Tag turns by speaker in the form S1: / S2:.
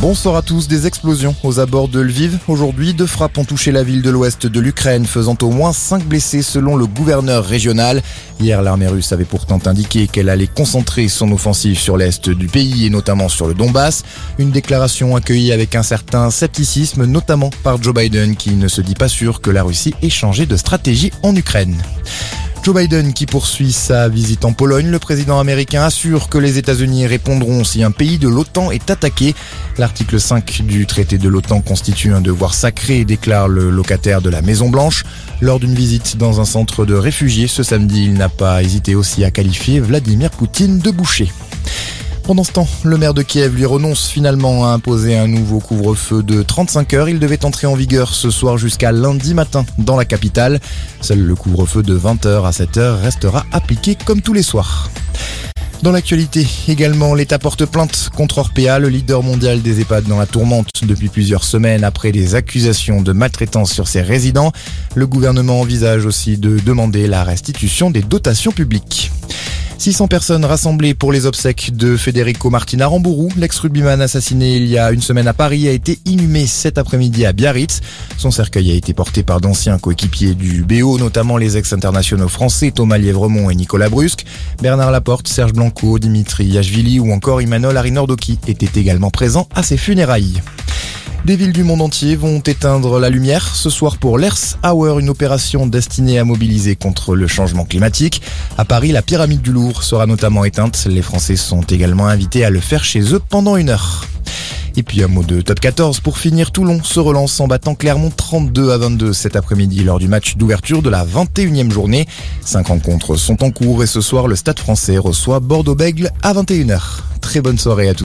S1: Bonsoir à tous. Des explosions aux abords de Lviv. Aujourd'hui, deux frappes ont touché la ville de l'ouest de l'Ukraine, faisant au moins cinq blessés selon le gouverneur régional. Hier, l'armée russe avait pourtant indiqué qu'elle allait concentrer son offensive sur l'est du pays et notamment sur le Donbass. Une déclaration accueillie avec un certain scepticisme, notamment par Joe Biden, qui ne se dit pas sûr que la Russie ait changé de stratégie en Ukraine. Joe Biden qui poursuit sa visite en Pologne, le président américain assure que les États-Unis répondront si un pays de l'OTAN est attaqué. L'article 5 du traité de l'OTAN constitue un devoir sacré, déclare le locataire de la Maison Blanche. Lors d'une visite dans un centre de réfugiés ce samedi, il n'a pas hésité aussi à qualifier Vladimir Poutine de boucher. Pendant ce temps, le maire de Kiev lui renonce finalement à imposer un nouveau couvre-feu de 35 heures. Il devait entrer en vigueur ce soir jusqu'à lundi matin dans la capitale. Seul le couvre-feu de 20h à 7h restera appliqué comme tous les soirs. Dans l'actualité, également, l'État porte plainte contre Orpea, le leader mondial des EHPAD dans la tourmente depuis plusieurs semaines après des accusations de maltraitance sur ses résidents. Le gouvernement envisage aussi de demander la restitution des dotations publiques. 600 personnes rassemblées pour les obsèques de Federico Martina Rambourou, l'ex-rugbyman assassiné il y a une semaine à Paris, a été inhumé cet après-midi à Biarritz. Son cercueil a été porté par d'anciens coéquipiers du BO, notamment les ex-internationaux français Thomas Lièvremont et Nicolas Brusque. Bernard Laporte, Serge Blanco, Dimitri Yachvili ou encore Emmanuel Arinordoki étaient également présents à ses funérailles. Des villes du monde entier vont éteindre la lumière ce soir pour l'Ers Hour, une opération destinée à mobiliser contre le changement climatique. À Paris, la pyramide du Louvre sera notamment éteinte. Les Français sont également invités à le faire chez eux pendant une heure. Et puis un mot de top 14 pour finir. Toulon se relance en battant Clermont 32 à 22 cet après-midi lors du match d'ouverture de la 21e journée. Cinq rencontres sont en cours et ce soir le Stade français reçoit Bordeaux-Bègle à 21h. Très bonne soirée à tous.